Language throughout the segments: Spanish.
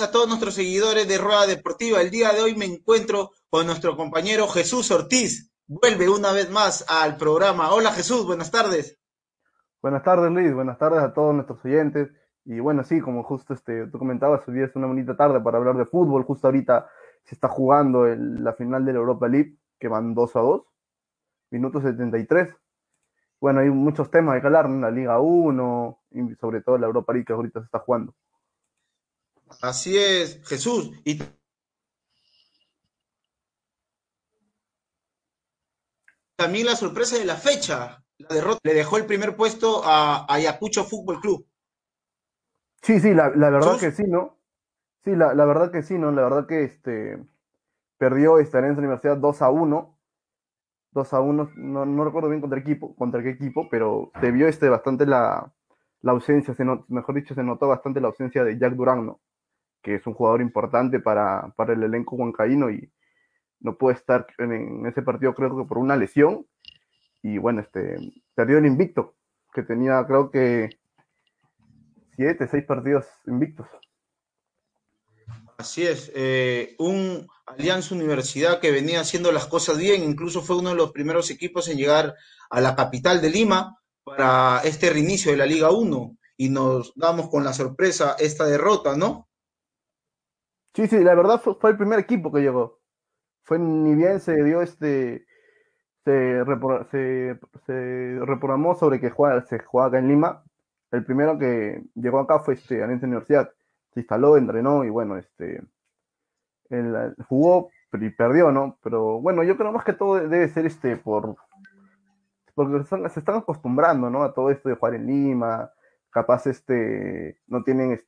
a todos nuestros seguidores de Rueda Deportiva. El día de hoy me encuentro con nuestro compañero Jesús Ortiz. Vuelve una vez más al programa. Hola Jesús, buenas tardes. Buenas tardes Luis, buenas tardes a todos nuestros oyentes. Y bueno, sí, como justo este, tú comentabas, hoy es una bonita tarde para hablar de fútbol. Justo ahorita se está jugando la final de la Europa League, que van 2 a 2, minutos 73. Bueno, hay muchos temas que hablar, la Liga 1 y sobre todo la Europa League que ahorita se está jugando. Así es, Jesús. Y también la sorpresa de la fecha, la derrota, le dejó el primer puesto a Ayacucho Fútbol Club. Sí, sí, la, verdad que sí, ¿no? Sí, la, verdad que sí, ¿no? La verdad que este perdió esta Alianza Universidad 2 a 1. 2 a 1, no, recuerdo bien contra, equipo, contra qué equipo, pero se vio este bastante la, ausencia, se mejor dicho, se notó bastante la ausencia de Jack Durán, ¿no? que es un jugador importante para, el elenco huancaíno y no puede estar en, ese partido creo que por una lesión y bueno, este perdió el invicto que tenía creo que siete, seis partidos invictos. Así es, eh, un Alianza Universidad que venía haciendo las cosas bien, incluso fue uno de los primeros equipos en llegar a la capital de Lima para este reinicio de la Liga 1 y nos damos con la sorpresa esta derrota, ¿no? Sí, sí, la verdad fue, el primer equipo que llegó. Fue ni bien se dio este. Se, reprogramó sobre que se jugaba acá en Lima. El primero que llegó acá fue este, Alianza Universidad. Se instaló, entrenó y bueno, este. jugó y perdió, ¿no? Pero bueno, yo creo más que todo debe ser este por. Porque se están, acostumbrando, ¿no? A todo esto de jugar en Lima. Capaz este. No tienen.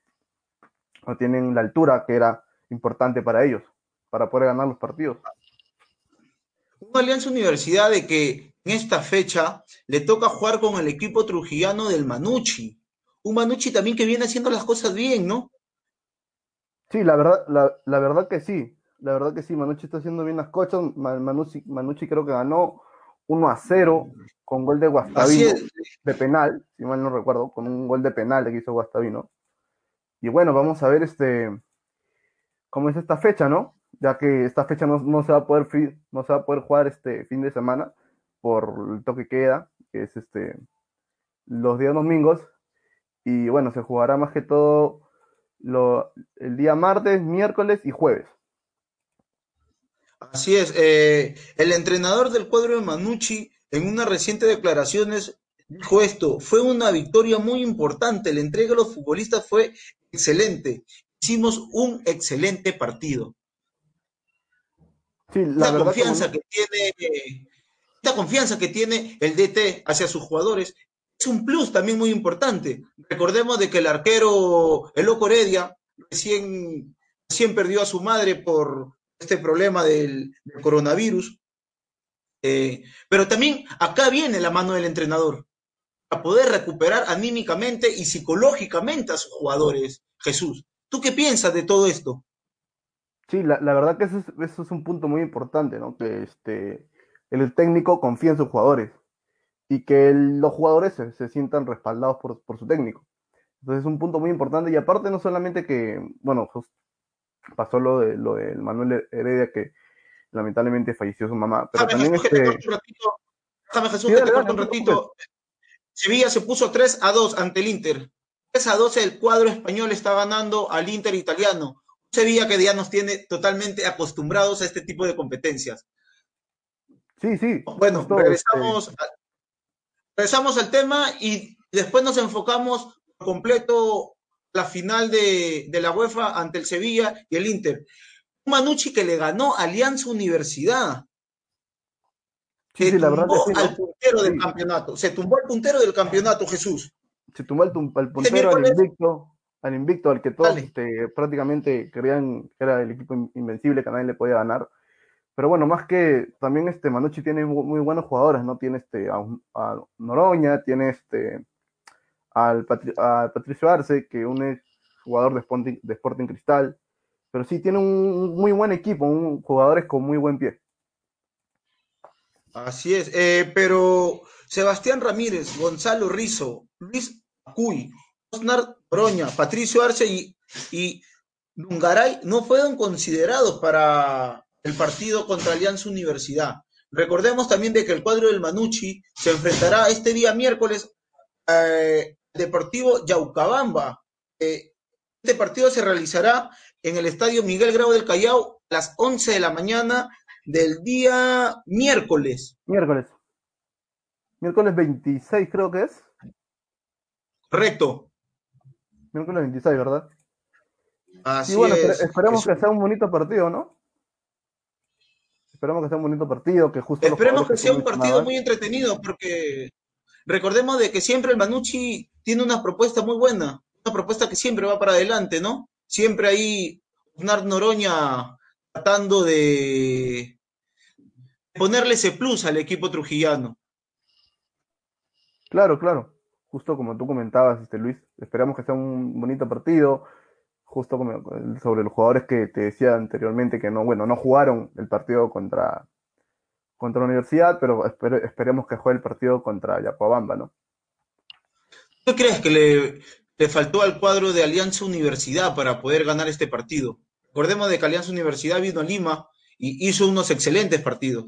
No tienen la altura que era importante para ellos, para poder ganar los partidos. Una alianza universidad de que en esta fecha le toca jugar con el equipo trujillano del Manucci. Un Manucci también que viene haciendo las cosas bien, ¿no? Sí, la verdad, la, verdad que sí. La verdad que sí, Manucci está haciendo bien las cosas. Manucci, Manucci creo que ganó 1 a 0 con gol de Guastavino de penal, si mal no recuerdo, con un gol de penal que hizo Guastavino. Y bueno, vamos a ver este cómo es esta fecha, ¿no? Ya que esta fecha no, se va a poder no se va a poder jugar este fin de semana por el toque queda, que es este los días domingos. Y bueno, se jugará más que todo el día martes, miércoles y jueves. Así es. Eh, el entrenador del cuadro de Manucci, en una reciente declaraciones, dijo esto: fue una victoria muy importante. La entrega a los futbolistas fue excelente hicimos un excelente partido. La confianza que tiene, esta confianza que tiene el DT hacia sus jugadores es un plus también muy importante. Recordemos de que el arquero, el Loco Heredia, recién, recién perdió a su madre por este problema del, coronavirus. Eh, pero también acá viene la mano del entrenador, para poder recuperar anímicamente y psicológicamente a sus jugadores, Jesús. ¿Tú qué piensas de todo esto? Sí, la, verdad que eso es, un punto muy importante, ¿no? Que este, el técnico confía en sus jugadores y que los jugadores se, sientan respaldados por, su técnico. Entonces es un punto muy importante y aparte no solamente que, bueno, pasó lo de lo del Manuel Heredia que lamentablemente falleció su mamá, pero también este... Déjame Jesús, que te un ratito. Sevilla se puso 3 a 2 ante el Inter. 3 a 12 el cuadro español está ganando al Inter italiano. Sevilla que ya nos tiene totalmente acostumbrados a este tipo de competencias. Sí, sí. Bueno, regresamos, este regresamos al tema y después nos enfocamos completo la final de, la UEFA ante el Sevilla y el Inter. Manucci que le ganó Alianza Universidad. Sí, sí, la verdad al puntero del campeonato. Se tumbó el puntero del campeonato, Jesús se tumbó el, puntero al invicto, al invicto, al que todos este, prácticamente creían que era el equipo invencible, que a nadie le podía ganar. Pero bueno, más que también este Manucci tiene muy, buenos jugadores, ¿no? Tiene este a, Noroña, tiene este al, Patricio Arce, que un ex jugador de Sporting, de Sporting Cristal. Pero sí tiene un muy buen equipo, un, jugadores con muy buen pie. Así es, eh, pero Sebastián Ramírez, Gonzalo Rizo, Luis Acuy, Osnar Broña, Patricio Arce y, y Lungaray no fueron considerados para el partido contra Alianza Universidad. Recordemos también de que el cuadro del Manucci se enfrentará este día miércoles eh, Deportivo Yaucabamba. Eh, este partido se realizará en el Estadio Miguel Grau del Callao a las 11 de la mañana del día miércoles. Miércoles. Miércoles 26 creo que es. Correcto. Miércoles 26, ¿verdad? Así bueno, esperemos que sea un bonito partido, ¿no? Esperemos que sea un bonito partido, que justo... Esperemos que sea un partido muy entretenido, porque recordemos de que siempre el Manucci tiene una propuesta muy buena, una propuesta que siempre va para adelante, ¿no? Siempre ahí Bernard Noroña tratando de ponerle ese plus al equipo trujillano. Claro, claro. Justo como tú comentabas, este Luis, esperamos que sea un bonito partido justo como sobre los jugadores que te decía anteriormente que no, bueno, no jugaron el partido contra, contra la universidad, pero esperemos que juegue el partido contra Yapobamba, ¿no? ¿Tú crees que le, le, faltó al cuadro de Alianza Universidad para poder ganar este partido? Recordemos de que Alianza Universidad vino a Lima y hizo unos excelentes partidos.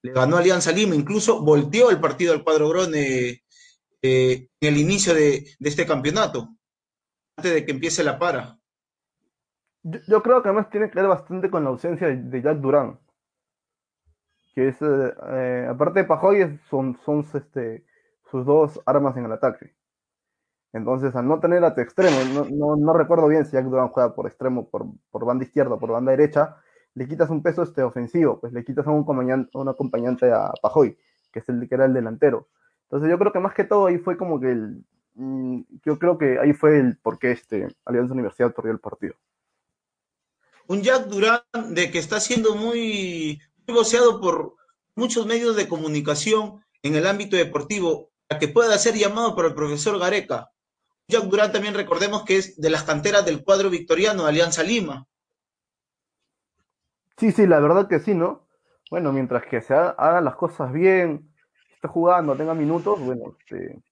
Le ganó Alianza Lima, incluso volteó el partido al cuadro Grone en el inicio de, este campeonato, antes de que empiece la para. Yo, creo que además tiene que ver bastante con la ausencia de, Jack Durán. Que es, eh, eh, aparte de Pajoy, son, son este, sus dos armas en el ataque. Entonces, al no tener a tu extremo, no, no, recuerdo bien si Jack Durán juega por extremo, por, banda izquierda, por banda derecha, le quitas un peso este ofensivo, pues le quitas a un un acompañante a Pajoy, que es el que era el delantero. Entonces yo creo que más que todo ahí fue como que el, mm, yo creo que ahí fue el por qué este Alianza Universidad perdió el partido un Jack Durán de que está siendo muy, muy por muchos medios de comunicación en el ámbito deportivo, a que pueda ser llamado por el profesor Gareca. Jack Durán también recordemos que es de las canteras del cuadro victoriano de Alianza Lima. Sí, sí, la verdad que sí, ¿no? Bueno, mientras que se hagan las cosas bien, esté jugando, tenga minutos, bueno, este,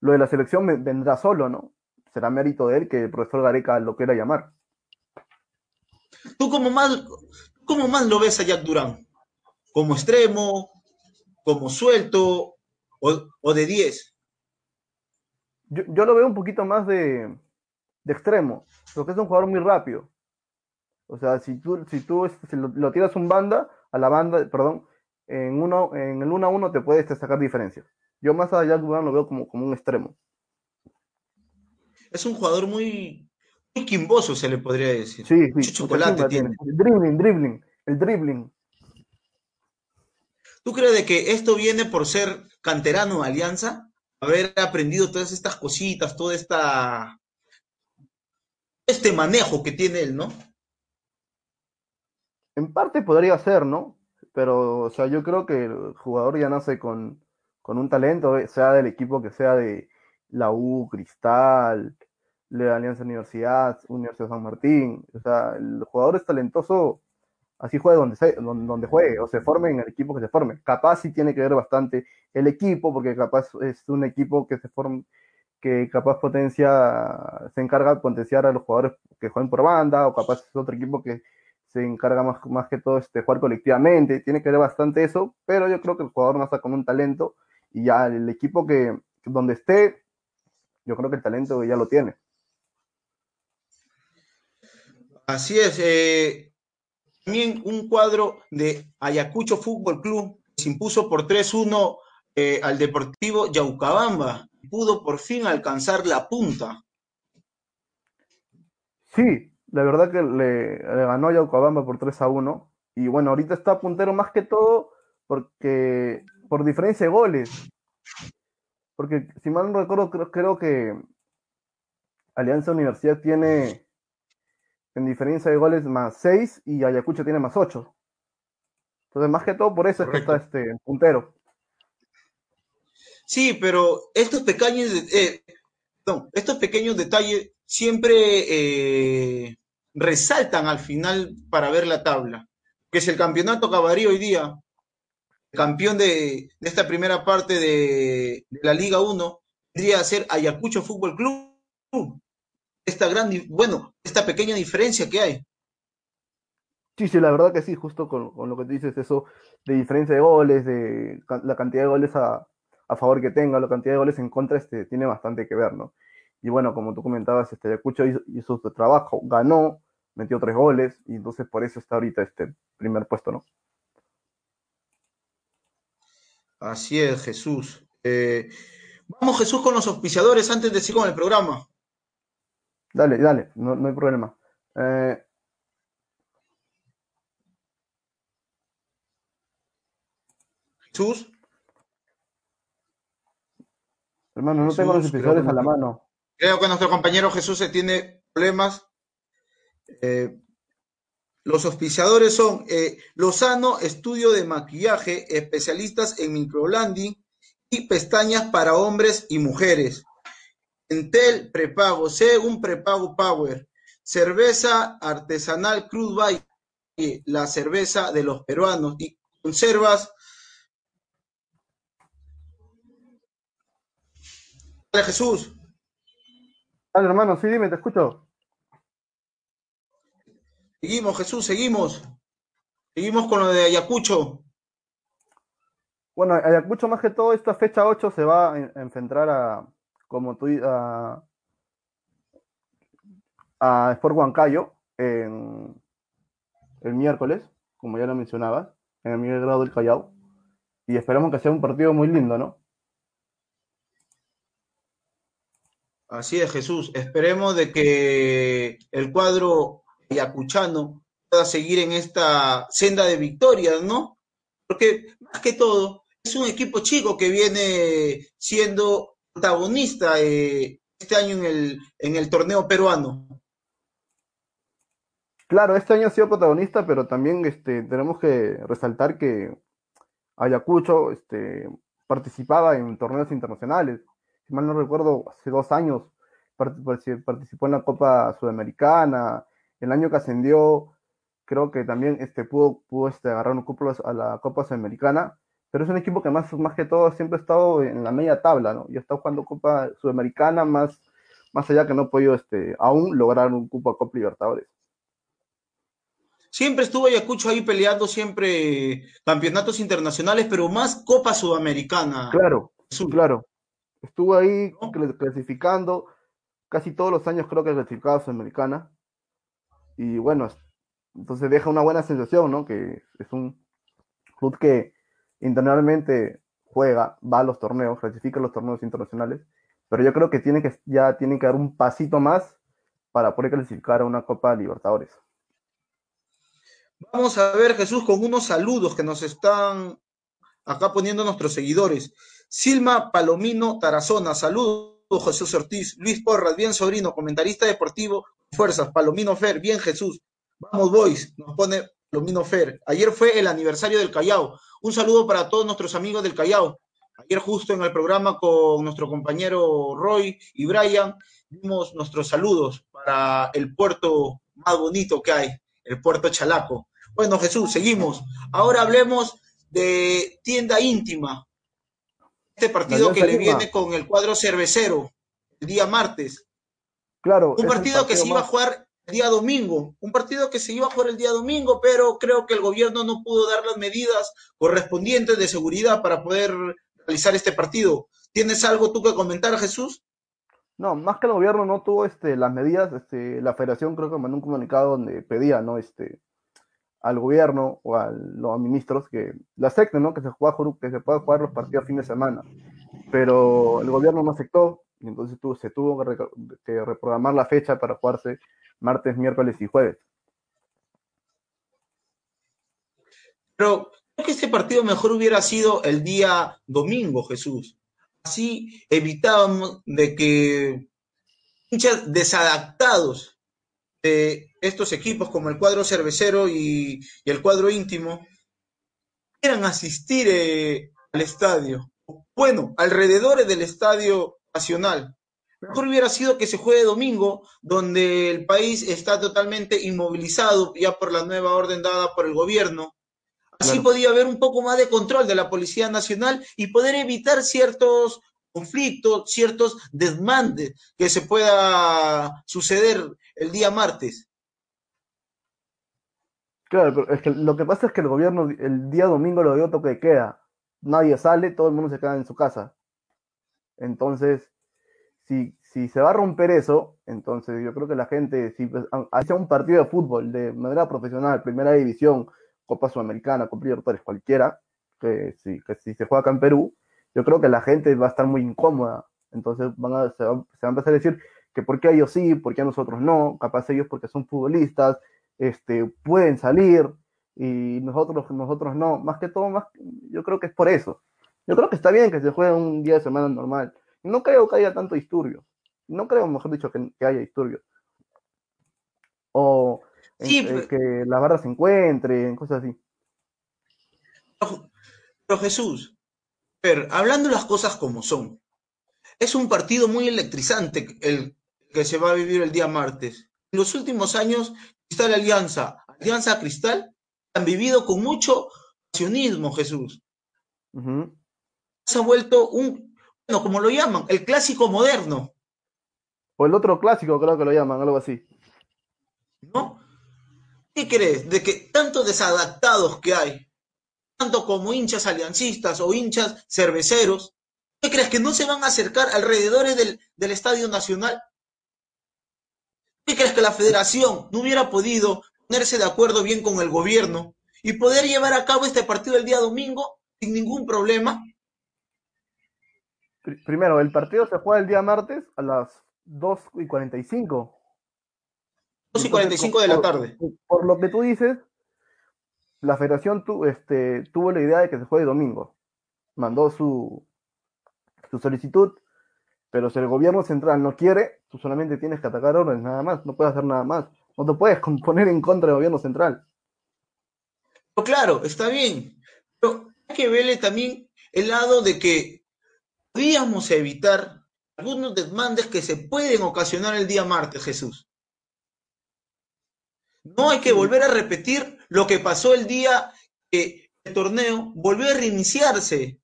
lo de la selección vendrá solo, ¿no? Será mérito de él que el profesor Gareca lo quiera llamar. ¿Tú cómo más, cómo más lo ves a Jack Durán? ¿Como extremo? ¿Como suelto? ¿O, de 10? Yo, lo veo un poquito más de, extremo, porque es un jugador muy rápido. O sea, si tú, si tú este, lo, tiras un banda, a la banda, perdón, en, uno, en el 1 a 1 te puedes sacar diferencias. Yo más a Jack Durán lo veo como, como un extremo. Es un jugador muy, muy quimboso, se le podría decir. Sí, sí. Mucho chocolate tiene. El dribbling, dribbling, el dribbling. ¿Tú crees de que esto viene por ser canterano de Alianza? Haber aprendido todas estas cositas, todo esta este manejo que tiene él, ¿no? En parte podría ser, ¿no? Pero, o sea, yo creo que el jugador ya nace con, con un talento, sea del equipo que sea de la U, Cristal, de Alianza Universidad, Universidad San Martín. O sea, el jugador es talentoso, así juegue donde, donde, juegue, o se forme en el equipo que se forme. Capaz sí tiene que ver bastante el equipo, porque capaz es un equipo que se forma, que capaz potencia, se encarga de potenciar a los jugadores que jueguen por banda, o capaz es otro equipo que se encarga más, más que todo este jugar colectivamente, tiene que ver bastante eso, pero yo creo que el jugador nace con un talento y ya el equipo que donde esté, yo creo que el talento ya lo tiene. Así es. Eh, también un cuadro de Ayacucho Fútbol Club se impuso por 3-1 eh, al Deportivo Yaucabamba. Pudo por fin alcanzar la punta. Sí, la verdad que le, ganó a Yaucabamba por 3 1. Y bueno, ahorita está puntero más que todo porque por diferencia de goles. Porque si mal no recuerdo, creo que Alianza Universidad tiene en diferencia de goles más 6 y Ayacucho tiene más 8. Entonces, más que todo por eso es que está este puntero. Sí, pero estos pequeños, eh, estos pequeños detalles siempre eh, resaltan al final para ver la tabla. Que si el campeonato acabaría hoy día, campeón de, esta primera parte de, la Liga 1 tendría a ser Ayacucho Fútbol Club. Esta gran, bueno, esta pequeña diferencia que hay. Sí, sí, la verdad que sí, justo con, lo que dices, eso de diferencia de goles, de la cantidad de goles a, favor que tenga, la cantidad de goles en contra, este, tiene bastante que ver, ¿no? Y bueno, como tú comentabas, este Ayacucho hizo, hizo su trabajo, ganó, metió tres goles, y entonces por eso está ahorita este primer puesto, ¿no? Así es, Jesús. Eh, vamos, Jesús, con los auspiciadores antes de seguir con el programa. Dale, dale, no, no hay problema. Eh, Jesús. Hermano, no tengo los auspiciadores a la mano. Creo que nuestro compañero Jesús se tiene problemas. Eh, los auspiciadores son eh, Lozano, estudio de maquillaje, especialistas en microlanding y pestañas para hombres y mujeres. Entel prepago, un prepago power. Cerveza artesanal Cruz Valle, la cerveza de los peruanos. Y conservas. Dale, Jesús. Dale, hermano, sí, dime, te escucho. Seguimos, Jesús, seguimos. Seguimos con lo de Ayacucho. Bueno, Ayacucho más que todo, esta fecha 8 se va a enfrentar a, como tú, a, a Sport Huancayo en, el miércoles, como ya lo mencionabas, en el Miguel Grado del Callao. Y esperamos que sea un partido muy lindo, ¿no? Así es, Jesús. Esperemos de que el cuadro ayacuchano pueda seguir en esta senda de victorias, ¿no? Porque más que todo, es un equipo chico que viene siendo protagonista eh, este año en el, en el torneo peruano. Claro, este año ha sido protagonista, pero también este, tenemos que resaltar que Ayacucho este, participaba en torneos internacionales. Si mal no recuerdo, hace dos años participó en la Copa Sudamericana, el año que ascendió, creo que también este, pudo, pudo este, agarrar un cupo a la Copa Sudamericana, pero es un equipo que más, más que todo siempre ha estado en la media tabla, ¿no? Y ha estado jugando Copa Sudamericana más, más allá que no ha podido este, aún lograr un cupo a Copa Libertadores. Siempre estuvo Ayacucho ahí peleando siempre campeonatos internacionales, pero más Copa Sudamericana. Claro, claro. Estuvo ahí clasificando, casi todos los años creo que clasificaba Sudamericana. Y bueno, entonces deja una buena sensación, ¿no? Que es un club que internacionalmente juega, va a los torneos, clasifica los torneos internacionales, pero yo creo que tiene que ya tiene que dar un pasito más para poder clasificar a una Copa Libertadores. Vamos a ver, Jesús, con unos saludos que nos están acá poniendo nuestros seguidores. Silma Palomino Tarazona, saludos, Jesús Ortiz. Luis Porras, bien sobrino, comentarista deportivo Fuerzas, Palomino Fer, bien Jesús. Vamos, boys, nos pone Palomino Fer. Ayer fue el aniversario del Callao. Un saludo para todos nuestros amigos del Callao. Ayer justo en el programa con nuestro compañero Roy y Brian, dimos nuestros saludos para el puerto más bonito que hay, el puerto Chalaco. Bueno, Jesús, seguimos. Ahora hablemos de tienda íntima. Este partido que le viene con el cuadro cervecero el día martes. Claro. Un partido, que se iba a jugar el día domingo, un partido que se iba a jugar el día domingo, pero creo que el gobierno no pudo dar las medidas correspondientes de seguridad para poder realizar este partido. ¿Tienes algo tú que comentar, Jesús? No, más que el gobierno no tuvo este, las medidas, este, la federación creo que mandó un comunicado donde pedía, ¿no? Este, al gobierno o a los ministros que la acepten, ¿no? Que se, juega, que se pueda jugar los partidos a fin de semana. Pero el gobierno no aceptó, y entonces se tuvo que, reprogramar la fecha para jugarse martes, miércoles y jueves. Pero creo que este partido mejor hubiera sido el día domingo, Jesús. Así evitábamos de que hinchas desadaptados de estos equipos como el cuadro cervecero y, el cuadro íntimo quieran asistir eh, al estadio. Bueno, alrededor del estadio nacional. Mejor hubiera sido que se juegue domingo, donde el país está totalmente inmovilizado ya por la nueva orden dada por el gobierno. Así podía haber un poco más de control de la Policía Nacional y poder evitar ciertos conflictos, ciertos desmandes que se pueda suceder el día martes. Claro, pero es que lo que pasa es que el gobierno el día domingo lo dio toque de queda. Nadie sale, todo el mundo se queda en su casa. Entonces, si, si se va a romper eso, entonces yo creo que la gente, si pues, un partido de fútbol de manera profesional, primera división, Copa Sudamericana, Copa Libertadores, cualquiera, que si, que si se juega acá en Perú, yo creo que la gente va a estar muy incómoda. Entonces van a, se, va, se va a empezar a decir que por qué ellos sí, por qué a nosotros no, capaz ellos porque son futbolistas, este, pueden salir y nosotros, nosotros no. Más que todo, más, yo creo que es por eso. Yo creo que está bien que se juegue un día de semana normal. No creo que haya tanto disturbio. No creo, mejor dicho, que, que haya disturbio. O sí, en, que la barra se encuentre, cosas así. Pero Jesús, pero hablando las cosas como son, es un partido muy electrizante el que se va a vivir el día martes. En los últimos años Cristal Alianza, Alianza Cristal, han vivido con mucho pasionismo, Jesús. Se ha vuelto un, bueno, como lo llaman, el clásico moderno. O el otro clásico, creo que lo llaman, algo así. ¿No? ¿Qué crees? De que tantos desadaptados que hay, tanto como hinchas aliancistas o hinchas cerveceros, ¿qué crees? Que no se van a acercar alrededor del, del Estadio Nacional ¿Qué crees que la federación no hubiera podido ponerse de acuerdo bien con el gobierno y poder llevar a cabo este partido el día domingo sin ningún problema? Primero, el partido se juega el día martes a las 2 y 45. 2 y 45 de la tarde. Por, lo que tú dices, la federación tu, este, tuvo la idea de que se juegue domingo. Mandó su, su solicitud pero si el gobierno central no quiere, tú solamente tienes que atacar órdenes, nada más, no puedes hacer nada más. No te puedes poner en contra del gobierno central. claro, está bien. Pero hay que verle también el lado de que podíamos evitar algunos desmandes que se pueden ocasionar el día martes, Jesús. No hay que volver a repetir lo que pasó el día que el torneo volvió a reiniciarse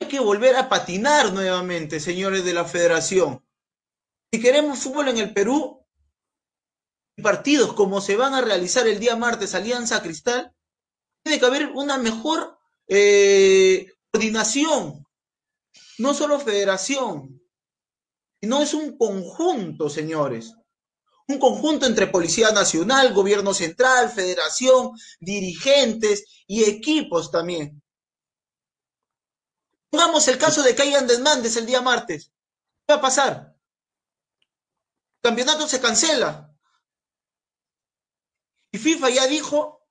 hay que volver a patinar nuevamente, señores de la federación. Si queremos fútbol en el Perú, partidos como se van a realizar el día martes, Alianza Cristal, tiene que haber una mejor eh, coordinación, no solo federación, sino es un conjunto, señores. Un conjunto entre Policía Nacional, Gobierno Central, Federación, dirigentes y equipos también. Pongamos el caso de que hayan desmandes el día martes. ¿Qué va a pasar? El campeonato se cancela. Y FIFA ya dijo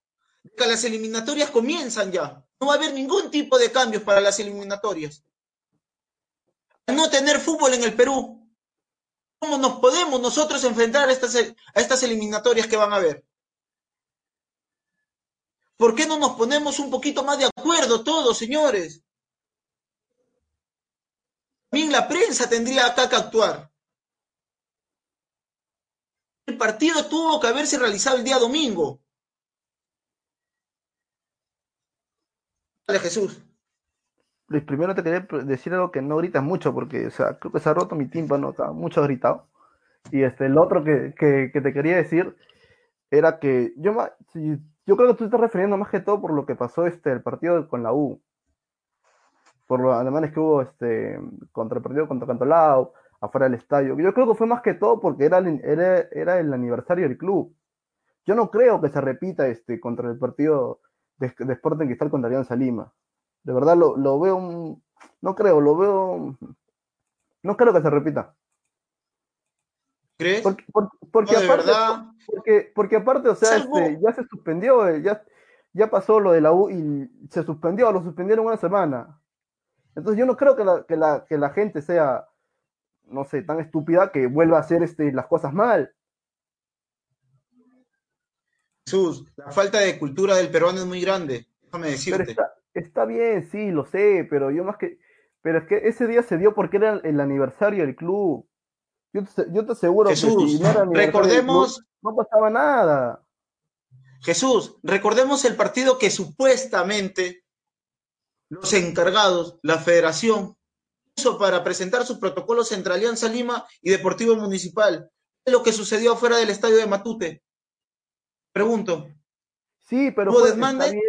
que las eliminatorias comienzan ya. No va a haber ningún tipo de cambios para las eliminatorias. No tener fútbol en el Perú, ¿cómo nos podemos nosotros enfrentar a estas, a estas eliminatorias que van a haber? ¿Por qué no nos ponemos un poquito más de acuerdo todos, señores? También la prensa tendría acá que actuar. El partido tuvo que haberse realizado el día domingo. Dale, Jesús. Luis, primero te quería decir algo que no gritas mucho, porque o sea, creo que se ha roto mi tímpano, está mucho gritado. Y este, el otro que, que, te quería decir era que yo, yo creo que tú estás refiriendo más que todo por lo que pasó este, el partido con la U por los alemanes que hubo este, contra el partido contra Cantolao, afuera del estadio. Yo creo que fue más que todo porque era, era, era el aniversario del club. Yo no creo que se repita este contra el partido de, de Sporting Cristal contra Alianza Lima. De verdad lo, lo veo, un, no creo, lo veo, no creo que se repita. ¿Crees? Porque, porque, aparte, porque, porque, aparte, o sea, este, ya se suspendió, eh, ya, ya pasó lo de la U y se suspendió, lo suspendieron una semana. Entonces yo no creo que la, que la, que la gente sea, no sé, tan estúpida que vuelva a hacer este, las cosas mal. Jesús, la falta de cultura del peruano es muy grande, déjame decirte. está, está, bien, sí, lo sé, pero yo más que, Pero es que ese día se dio porque era el aniversario del club. Yo te, yo te aseguro Jesús, que si no era recordemos, club, no pasaba nada. Jesús, recordemos el partido que supuestamente los encargados, la federación, hizo para presentar sus protocolos entre Alianza Lima y Deportivo Municipal. ¿Qué es lo que sucedió fuera del estadio de Matute? Pregunto. Sí, pero ¿Hubo desmande?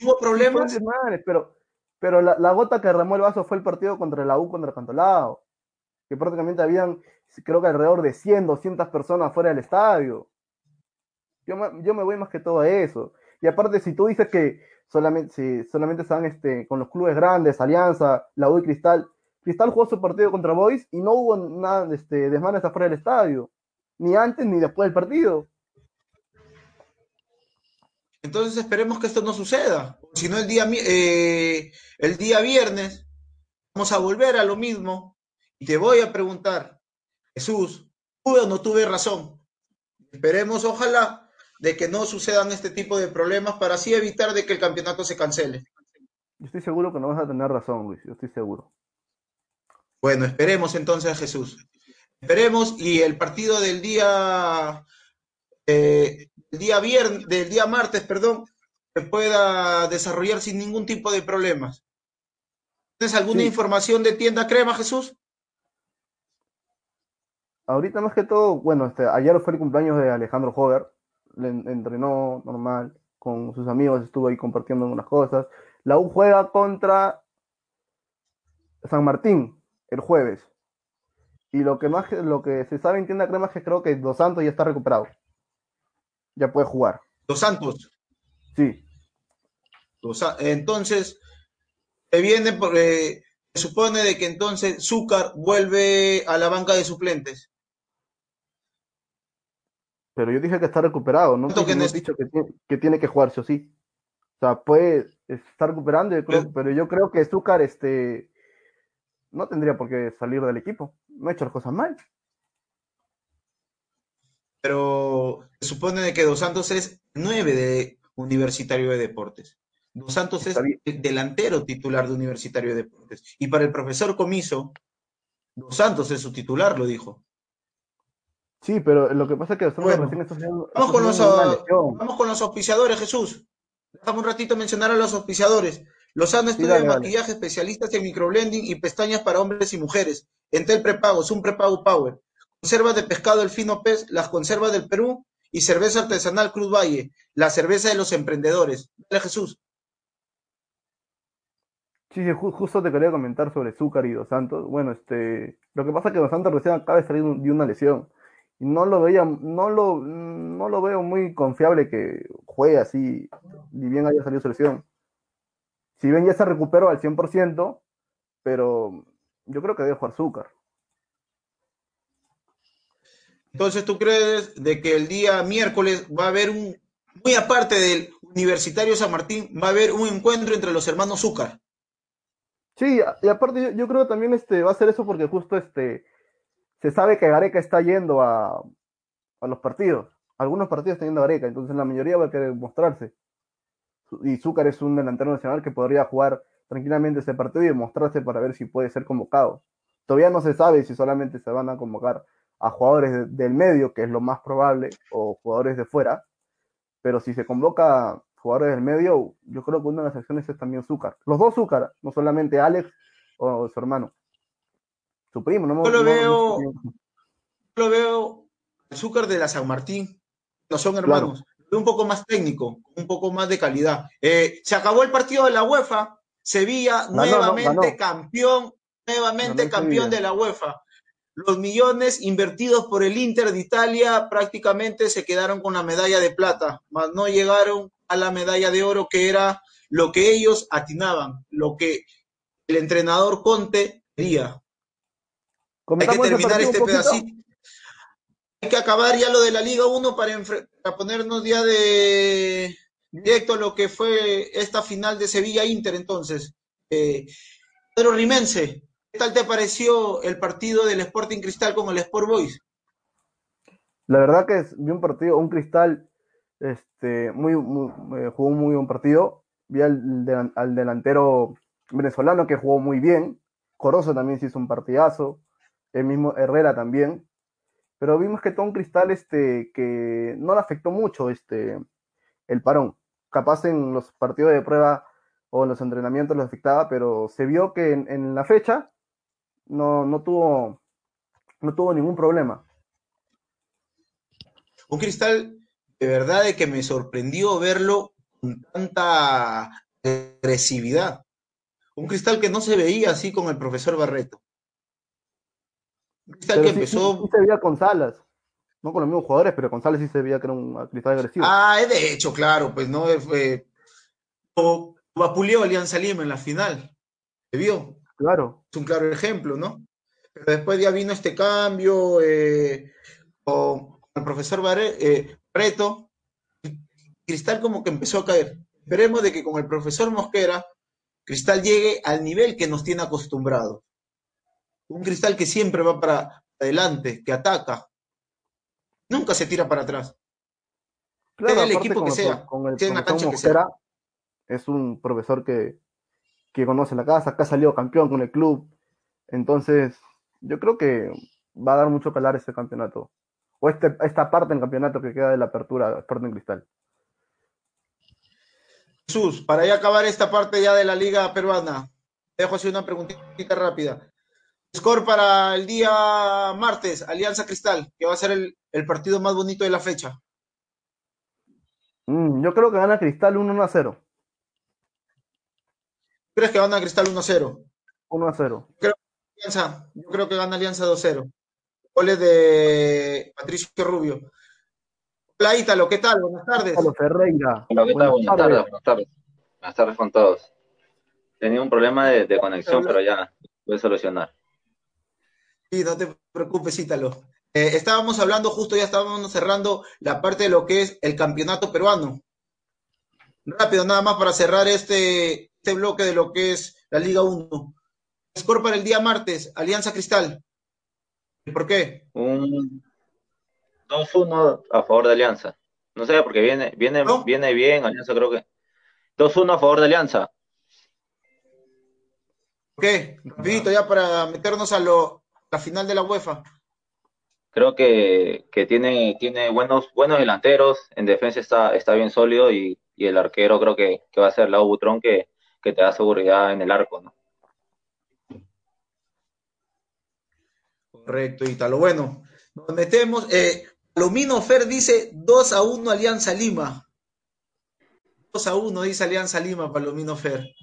¿Hubo problemas? pero pero la, gota que derramó el vaso fue el partido contra la U contra el Cantolao, que prácticamente habían, creo que alrededor de 100, 200 personas fuera del estadio. Yo me, yo me voy más que todo a eso. Y aparte, si tú dices que solamente, si solamente están este, con los clubes grandes, Alianza, la U y Cristal, Cristal jugó su partido contra Boys y no hubo nada este, desmanes afuera del estadio, ni antes ni después del partido. Entonces esperemos que esto no suceda. Si no, el día, eh, el día viernes vamos a volver a lo mismo y te voy a preguntar, Jesús, ¿tuve o no tuve razón? Esperemos, ojalá, de que no sucedan este tipo de problemas para así evitar de que el campeonato se cancele. Yo estoy seguro que no vas a tener razón, Luis, yo estoy seguro. Bueno, esperemos entonces, Jesús. Esperemos y el partido del día eh, el día viernes, del día martes, perdón, se pueda desarrollar sin ningún tipo de problemas. ¿Tienes alguna información de tienda crema, Jesús? Ahorita más que todo, bueno, este, ayer fue el cumpleaños de Alejandro Hover, entrenó normal con sus amigos, estuvo ahí compartiendo algunas cosas. La U juega contra San Martín el jueves. Y lo que más lo que se sabe en tienda crema es que creo que Dos Santos ya está recuperado ya puede jugar. Los Santos. Sí. Entonces, se viene porque se supone de que entonces Zúcar vuelve a la banca de suplentes. Pero yo dije que está recuperado, ¿no? Que no he dicho que tiene, que jugarse o sí. O sea, puede estar recuperando, pero, yo creo que Zúcar este, no tendría por qué salir del equipo. No ha hecho las cosas mal pero se supone que Dos Santos es nueve de Universitario de Deportes. Dos Santos es el delantero titular de Universitario de Deportes. Y para el profesor Comiso, Dos Santos es su titular, lo dijo. Sí, pero lo que pasa es que vamos, con los, vamos con los auspiciadores, Jesús. Déjame un ratito mencionar a los auspiciadores. Lozano estudia de maquillaje, especialistas en microblending y pestañas para hombres y mujeres. Entel Prepago, es un prepago Power conservas de pescado El Fino Pez, las conservas del Perú y cerveza artesanal Cruz Valle, la cerveza de los emprendedores. Dale, Jesús. Sí, justo te quería comentar sobre Zúcar y Dos Santos. Bueno, este, lo que pasa es que Dos Santos recién acaba de salir de una lesión. No lo veía, no lo, no lo veo muy confiable que juegue así, ni bien haya salido su lesión. Si bien ya se recuperó al 100%, pero yo creo que debe jugar Zúcar. Entonces, ¿tú crees de que el día miércoles va a haber un, muy aparte del Universitario San Martín, va a haber un encuentro entre los hermanos Zúcar? Sí, y aparte yo, creo también este, va a ser eso porque justo este, se sabe que Gareca está yendo a, los partidos. Algunos partidos están yendo a Gareca, entonces la mayoría va a querer mostrarse. Y Zúcar es un delantero nacional que podría jugar tranquilamente ese partido y mostrarse para ver si puede ser convocado. Todavía no se sabe si solamente se van a convocar a jugadores del medio, que es lo más probable, o jugadores de fuera, pero si se convoca jugadores del medio, yo creo que una de las acciones es también Zúcar. Los dos Zúcar, no solamente Alex o su hermano. Su primo, no me Yo lo veo, lo veo Zúcar de la San Martín, no son hermanos. Un poco más técnico, un poco más de calidad. Eh, se acabó el partido de la UEFA, Sevilla nuevamente campeón, nuevamente campeón de la UEFA los millones invertidos por el Inter de Italia prácticamente se quedaron con la medalla de plata, mas no llegaron a la medalla de oro que era lo que ellos atinaban, lo que el entrenador Conte quería. Hay que terminar este pedacito. Hay que acabar ya lo de la Liga 1 para, ponernos ya de directo a lo que fue esta final de Sevilla Inter entonces. Eh, Pedro Rimense, ¿Qué tal te pareció el partido del Sporting Cristal con el Sport Boys? La verdad que vi un partido, un Cristal, este, muy, eh, jugó un muy buen partido. Vi al, delantero venezolano que jugó muy bien, Corozo también se hizo un partidazo, el mismo Herrera también, pero vimos que Tom Cristal este, que no le afectó mucho este, el parón. Capaz en los partidos de prueba o en los entrenamientos lo afectaba, pero se vio que en, la fecha no, no, tuvo, no tuvo ningún problema. Un Cristal de verdad de que me sorprendió verlo con tanta agresividad. Un cristal que no se veía así con el profesor Barreto. Cristal que empezó. Sí, se veía con Salas. No con los mismos jugadores, pero con Salas sí se veía que era un cristal agresivo. Ah, de hecho, claro, pues no. Fue... Vapuleó Alianza Lima en la final. ¿Se vio? Claro. Es un claro ejemplo, ¿no? Pero después ya vino este cambio eh, con el profesor eh, Barreto. Cristal como que empezó a caer. Esperemos de que con el profesor Mosquera Cristal llegue al nivel que nos tiene acostumbrado. Un cristal que siempre va para adelante, que ataca. Nunca se tira para atrás. Claro, el equipo que sea, con el Mosquera, Es un profesor que, que conoce la casa, acá salió campeón con el club. Entonces, yo creo que va a dar mucho calar este campeonato. O este, esta parte del campeonato que queda de la apertura Sporting Cristal. Jesús, para ya acabar esta parte ya de la liga peruana, dejo así una preguntita rápida. Score para el día martes, Alianza Cristal, que va a ser el, partido más bonito de la fecha. Mm, yo creo que gana Cristal 1 a 0. ¿Crees que gana Cristal 1 a 0? 1 a 0. Creo, yo creo que gana Alianza 2 a 0. Goles de Patricio Rubio. Hola Ítalo, ¿qué tal? Buenas tardes. Hola Ferreira. Hola, ¿qué tal? Buenas, tardes. buenas tardes. Buenas tardes con todos. Tenía un problema de, conexión, pero ya voy a solucionar. Sí, no te preocupes, Ítalo. Eh, estábamos hablando, justo ya estábamos cerrando la parte de lo que es el campeonato peruano. Rápido, nada más para cerrar este, este bloque de lo que es la Liga 1. Score para el día martes, Alianza Cristal. ¿Por qué? Un 2-1 a favor de Alianza. No sé, porque viene, viene, viene bien, Alianza creo que. 2-1 a favor de Alianza. Ok, rapidito ya para meternos a lo, la final de la UEFA. Creo que, tiene, tiene buenos, buenos delanteros, en defensa está, está bien sólido y, el arquero creo que, va a ser Lau Butrón que, que te da seguridad en el arco, ¿no? Correcto, Ítalo. Bueno, nos metemos. Eh, Palomino Fer dice 2 a 1 Alianza Lima. 2 a 1 dice Alianza Lima, Palomino Fer.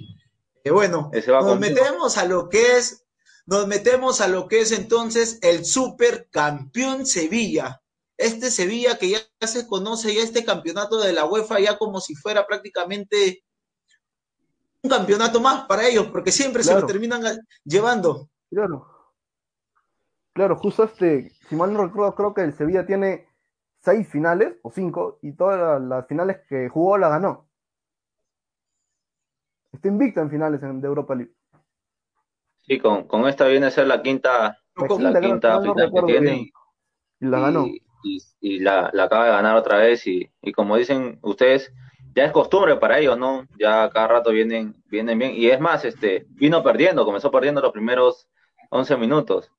Que bueno, nos metemos a lo que es, nos metemos a lo que es entonces el supercampeón Sevilla. Este Sevilla que ya se conoce ya este campeonato de la UEFA ya como si fuera prácticamente un campeonato más para ellos, porque siempre se lo terminan llevando. Claro. Claro, justo este, si mal no recuerdo, creo que el Sevilla tiene seis finales o cinco y todas las, finales que jugó la ganó. Está invicto en finales de Europa League. Sí, con, esta viene a ser la quinta, la quinta, final que tiene. Y, la ganó. Y, la, acaba de ganar otra vez. Y, como dicen ustedes, ya es costumbre para ellos, ¿no? Ya cada rato vienen, vienen bien. Y es más, este, vino perdiendo, comenzó perdiendo los primeros 11 minutos.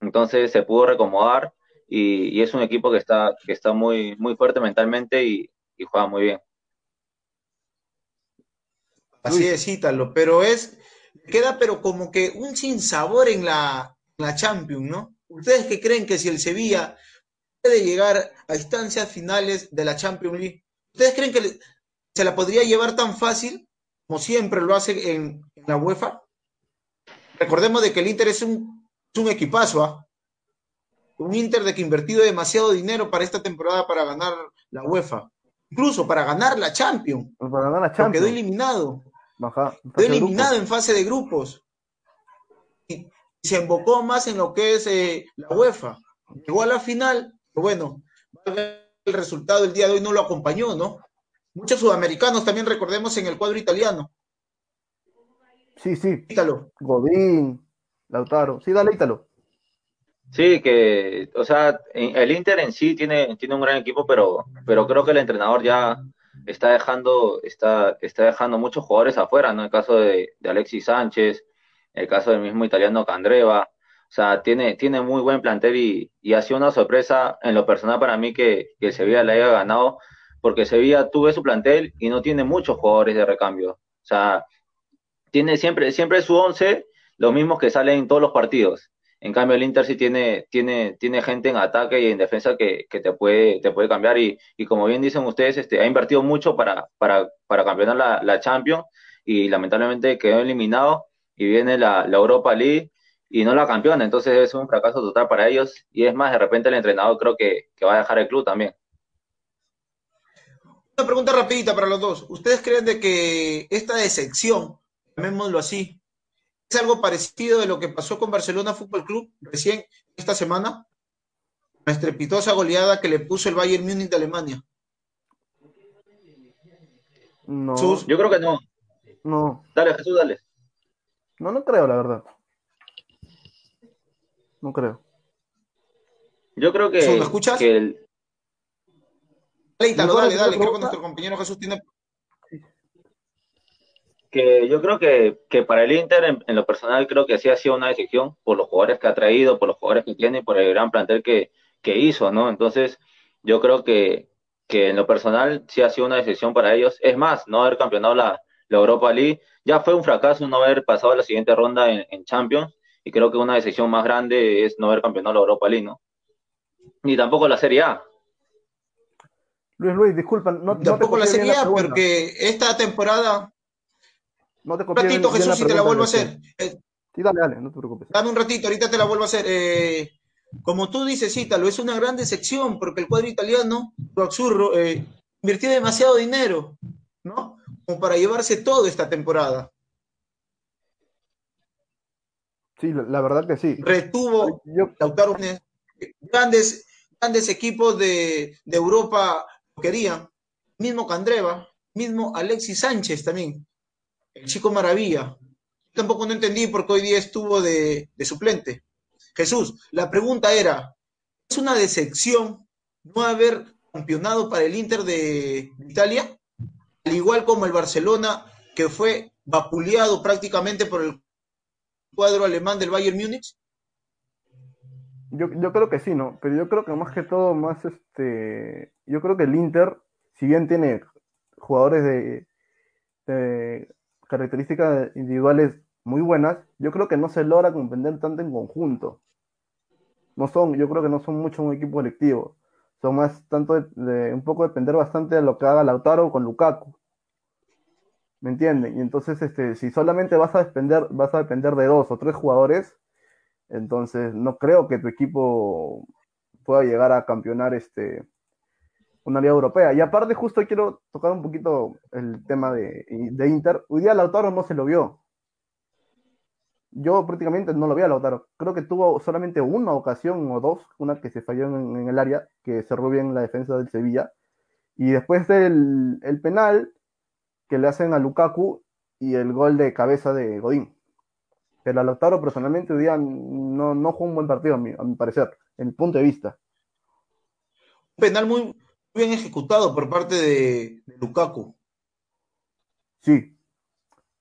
Entonces se pudo recomodar y, es un equipo que está, que está muy, muy fuerte mentalmente y, juega muy bien. Así es, Ítalo, pero es, queda pero como que un sinsabor en la, la Champions, ¿no? ¿Ustedes qué creen que si el Sevilla puede llegar a instancias finales de la Champions League, ¿ustedes creen que se la podría llevar tan fácil como siempre lo hace en, en la UEFA? Recordemos de que el Inter es un un equipazo, ¿ah? Un Inter de que invertido demasiado dinero para esta temporada para ganar la UEFA. Incluso para ganar la Champions. Para ganar la Champions. Quedó eliminado. Quedó eliminado en fase de grupos. Y, se embocó más en lo que es eh, la UEFA. Llegó a la final, bueno, el resultado el día de hoy no lo acompañó, ¿no? Muchos sudamericanos también recordemos en el cuadro italiano. Sí, sí. Godín, Lautaro. Sí, dale, Ítalo. Sí, que, o sea, el Inter en sí tiene, tiene un gran equipo, pero, pero creo que el entrenador ya está dejando, está, está dejando muchos jugadores afuera, ¿no? El caso de, Alexis Sánchez, el caso del mismo italiano Candreva, o sea, tiene, tiene muy buen plantel y, y ha sido una sorpresa en lo personal para mí que, que Sevilla le haya ganado, porque Sevilla tuve su plantel y no tiene muchos jugadores de recambio. O sea, tiene siempre, siempre su once, los mismos que salen en todos los partidos. En cambio, el Inter sí tiene, tiene, tiene gente en ataque y en defensa que, que te, puede, te puede cambiar. Y, y, como bien dicen ustedes, este, ha invertido mucho para, para, para campeonar la, la Champions y lamentablemente quedó eliminado y viene la, la Europa League y no la campeona, entonces es un fracaso total para ellos y es más, de repente el entrenador creo que, que va a dejar el club también. Una pregunta rapidita para los dos. ¿Ustedes creen de que esta decepción, llamémoslo así, es algo parecido de lo que pasó con Barcelona Fútbol Club recién esta semana? La estrepitosa goleada que le puso el Bayern Múnich de Alemania. No. Jesús. Yo creo que no. No. Dale, Jesús, dale. No, no creo, la verdad. No creo. Yo creo que. ¿Me escuchas? Que el... Dale, dale, dale. Creo que nuestro compañero Jesús tiene. Que yo creo que, que para el Inter, en, en, lo personal, creo que sí ha sido una decisión por los jugadores que ha traído, por los jugadores que tiene y por el gran plantel que, que hizo, ¿no? Entonces, yo creo que, que en lo personal sí ha sido una decisión para ellos. Es más, no haber campeonado la, la Europa League ya fue un fracaso no haber pasado la siguiente ronda en, en Champions y creo que una decisión más grande es no haber campeonado la Europa League, ¿no? Ni tampoco la Serie A. Luis, Luis, disculpa, no, tampoco no la Serie A porque esta temporada no te un ratito, Jesús, si te la vuelvo a hacer. Eh, sí, dale, dale, no te preocupes. Dame un ratito, ahorita te la vuelvo a hacer. Eh, como tú dices, Ítalo, es una gran decepción porque el cuadro italiano, Roaxurro, eh, invirtió demasiado dinero, ¿no? Como para llevarse todo esta temporada. Sí, la, la verdad que sí. Retuvo Yo, Lautaro grandes, grandes equipos de, de Europa lo querían. Mismo Candreva, mismo Alexis Sánchez también, el chico maravilla. Tampoco no entendí por qué hoy día estuvo de, suplente. Jesús, la pregunta era, ¿es una decepción no haber campeonado para el Inter de Italia? Al igual como el Barcelona, que fue vapuleado prácticamente por el cuadro alemán del Bayern Múnich? Yo, yo creo que sí, ¿no? Pero yo creo que más que todo, más este. Yo creo que el Inter, si bien tiene jugadores de características individuales muy buenas, yo creo que no se logra comprender tanto en conjunto. No son, yo creo que no son mucho un equipo colectivo. Son más tanto de, de, un poco depender bastante de lo que haga Lautaro con Lukaku. ¿Me entienden? Y entonces, este, si solamente vas a depender, vas a depender de dos o tres jugadores, entonces no creo que tu equipo pueda llegar a campeonar este, una liga europea. Y aparte, justo quiero tocar un poquito el tema de, de Inter. Hoy día Lautaro no se lo vio. Yo prácticamente no lo vi a Lautaro. Creo que tuvo solamente una ocasión o dos, una que se falló en, el área, que cerró bien la defensa del Sevilla. Y después del el penal, que le hacen a Lukaku y el gol de cabeza de Godín. Pero a Lautaro personalmente hoy día no, no jugó un buen partido, a mi, a mi parecer, en el punto de vista. Penal muy bien ejecutado por parte de, de Lukaku. Sí.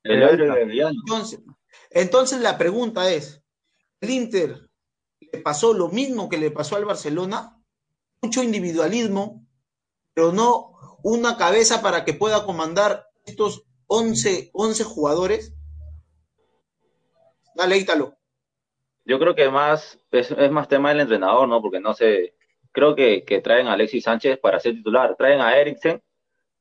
El entonces, entonces la pregunta es, ¿el Inter le pasó lo mismo que le pasó al Barcelona? Mucho individualismo, pero no una cabeza para que pueda comandar estos 11, 11 jugadores? Dale, Ítalo. Yo creo que más es, es, más tema del entrenador, ¿no? Porque no sé, creo que, que traen a Alexis Sánchez para ser titular, traen a Eriksen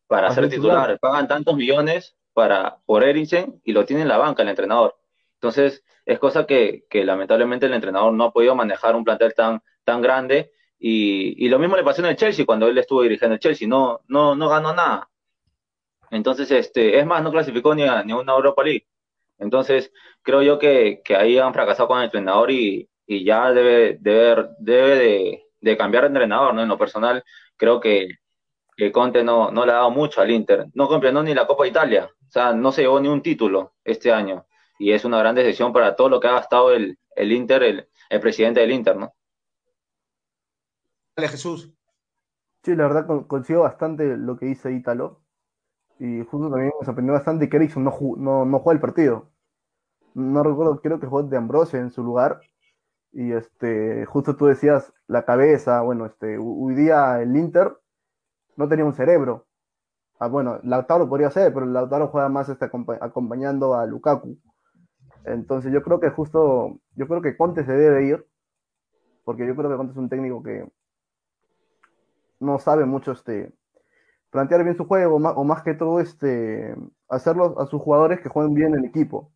para ser titular. titular, pagan tantos millones para por Eriksen y lo tiene en la banca el entrenador. Entonces, es cosa que, que lamentablemente el entrenador no ha podido manejar un plantel tan, tan grande y, y, lo mismo le pasó en el Chelsea cuando él estuvo dirigiendo el Chelsea, no, no, no ganó nada. Entonces, este, es más, no clasificó ni a, ni a una Europa League. Entonces, creo yo que, que ahí han fracasado con el entrenador y, y ya debe, debe, debe de, de, cambiar de entrenador, ¿no? En lo personal, creo que, que Conte no, no le ha dado mucho al Inter. No campeonó ni la Copa Italia, o sea, no se llevó ni un título este año. Y es una gran decisión para todo lo que ha gastado el, el Inter, el, el presidente del Inter, ¿no? Dale, Jesús. Sí, la verdad consigo bastante lo que dice Ítalo. Y justo también me sorprendió bastante que Erickson no, no, no jugó el partido. no recuerdo, creo que fue de Ambrose en su lugar. Y este, justo tú decías la cabeza, bueno, este, hoy día el Inter no tenía un cerebro. Ah, bueno, Lautaro podría ser, pero Lautaro juega más este, acompañando a Lukaku. Entonces yo creo que justo, yo creo que Conte se debe ir, porque yo creo que Conte es un técnico que no sabe mucho este, plantear bien su juego, o más, que todo este, hacerlo a sus jugadores que jueguen bien en equipo.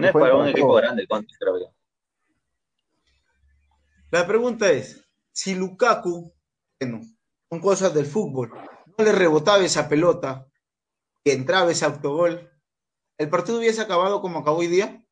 No es para un equipo grande, Conte, creo yo. La pregunta es, si Lukaku, bueno, son cosas del fútbol, no le rebotaba esa pelota y entraba ese autogol, ¿el partido hubiese acabado como acabó hoy día?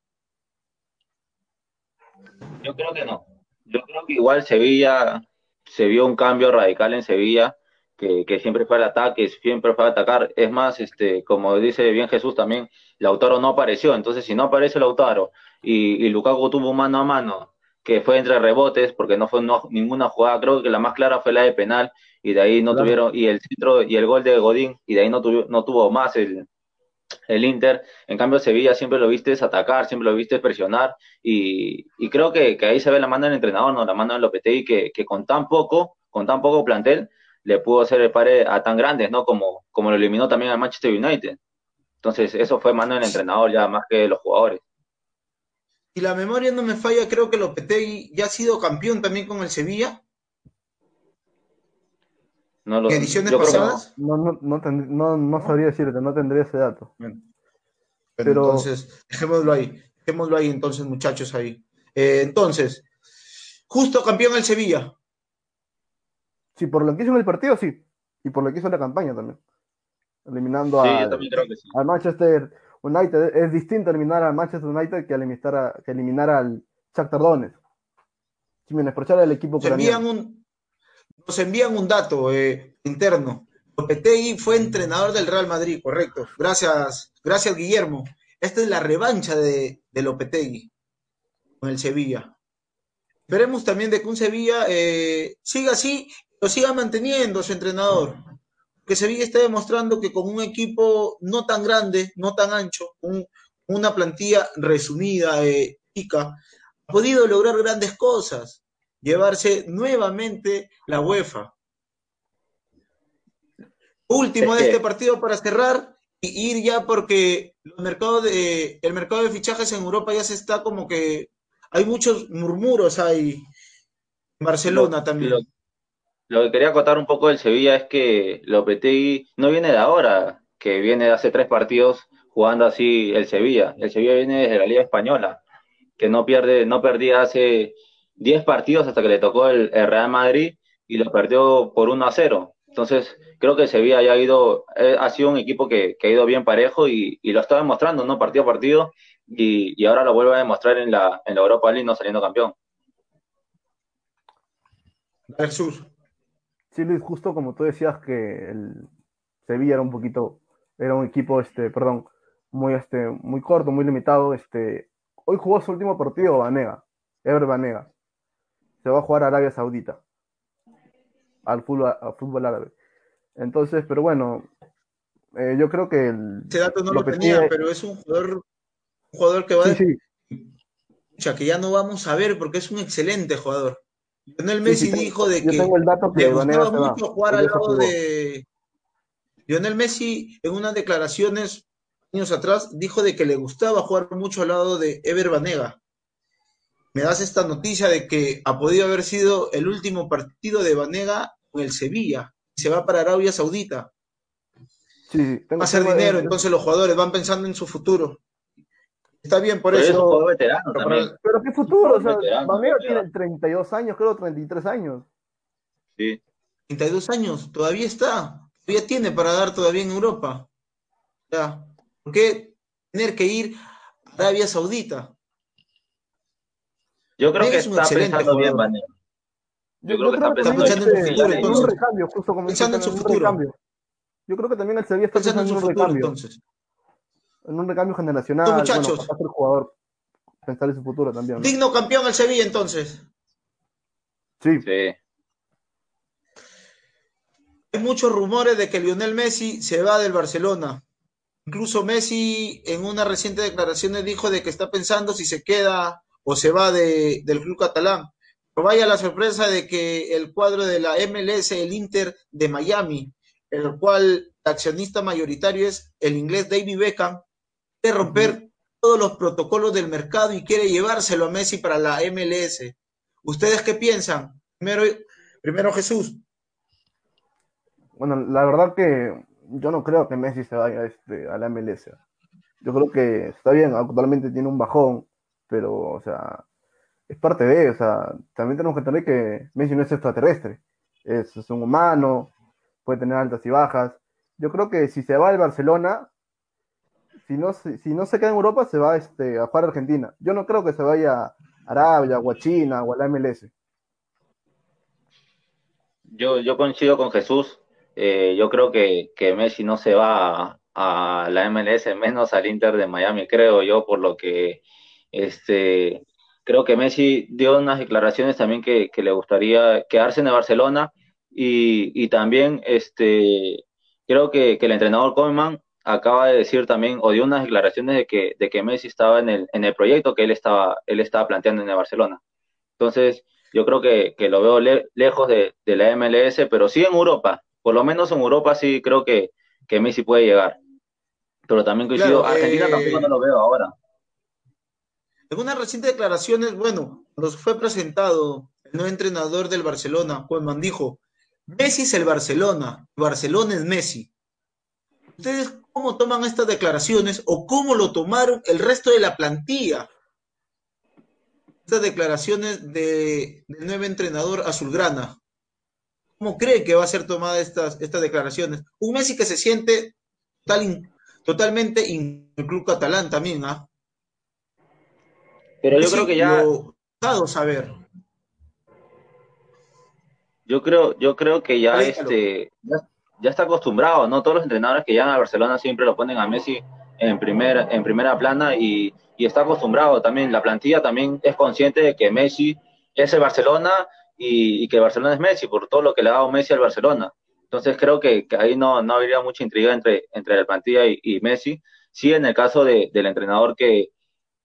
Yo creo que no. Yo creo que igual Sevilla se vio un cambio radical en Sevilla, que, siempre fue al ataque, siempre fue a atacar. Es más, este, como dice bien Jesús también, Lautaro no apareció. Entonces, si no aparece Lautaro y, y Lukaku tuvo mano a mano, que fue entre rebotes, porque no fue ninguna jugada, creo que la más clara fue la de penal, y de ahí no tuvieron, y el centro y el gol de Godín, y de ahí no, tuvo, no tuvo más el, el Inter. En cambio, Sevilla siempre lo viste atacar, siempre lo viste presionar, y, creo que, ahí se ve la mano del entrenador, ¿no? La mano de Lopetegui, que, que con tan poco, con tan poco plantel, le pudo hacer el pare a tan grandes, ¿no? Como, como lo eliminó también al Manchester United. Entonces, eso fue mano del entrenador ya más que de los jugadores. Y la memoria no me falla, creo que Lopetegui ya ha sido campeón también con el Sevilla. No lo, ediciones pasadas? No, no, no, no, sabría decirte, no tendría ese dato. Pero, entonces, dejémoslo ahí, dejémoslo ahí entonces, muchachos, ahí. Eh, entonces, justo campeón el Sevilla. Sí, por lo que hizo en el partido, sí. Y por lo que hizo en la campaña también. Eliminando sí, a, Manchester United. Es distinto eliminar al Manchester United que eliminar, a, que eliminar al Shakhtar Donetsk. Jiménez, por echar el equipo nos envían, un, nos envían un dato eh, interno. Lopetegui fue entrenador del Real Madrid, correcto. Gracias, gracias Guillermo. Esta es la revancha de, de Lopetegui con el Sevilla. Esperemos también de que un Sevilla eh, siga así, lo siga manteniendo su entrenador que Sevilla está demostrando que con un equipo no tan grande, no tan ancho, una plantilla resumida, eh, ha podido lograr grandes cosas, llevarse nuevamente la UEFA. Último de este partido para cerrar y ir ya porque el mercado de, el mercado de fichajes en Europa ya se está como que hay muchos murmuros ahí en Barcelona también. Lo que quería acotar un poco del Sevilla es que Lopetegui no viene de ahora, que viene de hace tres partidos jugando así el Sevilla. El Sevilla viene desde la Liga Española, que no pierde, no perdía hace diez partidos hasta que le tocó el, Real Madrid y lo perdió por 1 a 0. Entonces, creo que el Sevilla ya ha ido, eh, ha sido un equipo que, ha ido bien parejo y, lo está demostrando, ¿no? Partido a partido, y, ahora lo vuelve a demostrar en la, en la Europa League, no saliendo campeón. Jesús. Sí, Luis, justo como tú decías que el Sevilla era un poquito, era un equipo, este, perdón, muy, este, muy corto, muy limitado. Este, hoy jugó su último partido Vanega, Ever Vanega. Se va a jugar a Arabia Saudita, al fútbol, al fútbol árabe. Entonces, pero bueno, eh, yo creo que el. Ese dato no lo, tenía, pero es un jugador, un jugador que va a. Sí. O sea, que ya no vamos a ver porque es un excelente jugador. Lionel Messi dijo de que le gustaba mucho jugar al lado de Lionel Messi en unas declaraciones años atrás dijo de que le gustaba jugar mucho al lado de Ever Banega. Me das esta noticia de que ha podido haber sido el último partido de Banega con el Sevilla. Se va para Arabia Saudita. Sí, va a hacer dinero, entonces los jugadores van pensando en su futuro. Está bien por eso. pero, qué futuro, o sea, tiene 32 años, creo, 33 años. Sí. 32 años, todavía está. Todavía tiene para dar todavía en Europa. Ya. ¿Por qué tener que ir a Arabia Saudita? Yo creo que está pensando bien, Vanega. Yo, creo, que está pensando, en su futuro, entonces. Un recambio, justo como pensando en su futuro. Yo creo que también el Sevilla está pensando, en su futuro, recambio. entonces en un recambio generacional. muchachos. para el jugador pensar en su futuro también. Digno campeón el Sevilla entonces. Sí. sí. Hay muchos rumores de que Lionel Messi se va del Barcelona. Incluso Messi en una reciente declaración dijo de que está pensando si se queda o se va de, del club catalán. Pero vaya la sorpresa de que el cuadro de la MLS, el Inter de Miami, el cual el accionista mayoritario es el inglés David Beckham, quiere romper todos los protocolos del mercado y quiere llevárselo a Messi para la MLS. ¿Ustedes qué piensan? Primero, primero Jesús. Bueno, la verdad que yo no creo que Messi se vaya este, a la MLS. Yo creo que está bien, actualmente tiene un bajón, pero, o sea, es parte de, o sea, también tenemos que entender que Messi no es extraterrestre, es, un humano, puede tener altas y bajas. Yo creo que si se va al Barcelona, si no, si, no se queda en Europa, se va este, a jugar a Argentina. Yo no creo que se vaya a Arabia o a China o a la MLS. Yo, yo coincido con Jesús. Eh, yo creo que, que, Messi no se va a, la MLS, menos al Inter de Miami, creo yo, por lo que este, creo que Messi dio unas declaraciones también que, le gustaría quedarse en el Barcelona y, también este, creo que, el entrenador Koeman acaba de decir también, o dio unas declaraciones de que, de que Messi estaba en el, en el proyecto que él estaba, él estaba planteando en el Barcelona. Entonces, yo creo que, lo veo lejos de, la MLS, pero sí en Europa, por lo menos en Europa sí creo que, que Messi puede llegar. Pero también coincido, Argentina eh, tampoco no lo veo ahora. En unas recientes declaraciones, bueno, cuando fue presentado el nuevo entrenador del Barcelona, Juanman dijo, Messi es el Barcelona, Barcelona es Messi. ¿Ustedes cómo toman estas declaraciones o cómo lo tomaron el resto de la plantilla? Estas declaraciones de, del nuevo entrenador azulgrana. ¿Cómo cree que va a ser tomada estas, estas declaraciones? Un Messi que se siente totalmente en el club catalán también, ¿ah? Pero yo creo que ya. saber. Yo creo, yo creo que ya este ya, está acostumbrado, ¿no? Todos los entrenadores que llegan a Barcelona siempre lo ponen a Messi en primera, en primera plana y, está acostumbrado también. La plantilla también es consciente de que Messi es el Barcelona y, que Barcelona es Messi por todo lo que le ha dado Messi al Barcelona. Entonces creo que, ahí no, no habría mucha intriga entre, entre la plantilla y, Messi. Sí, en el caso del entrenador que,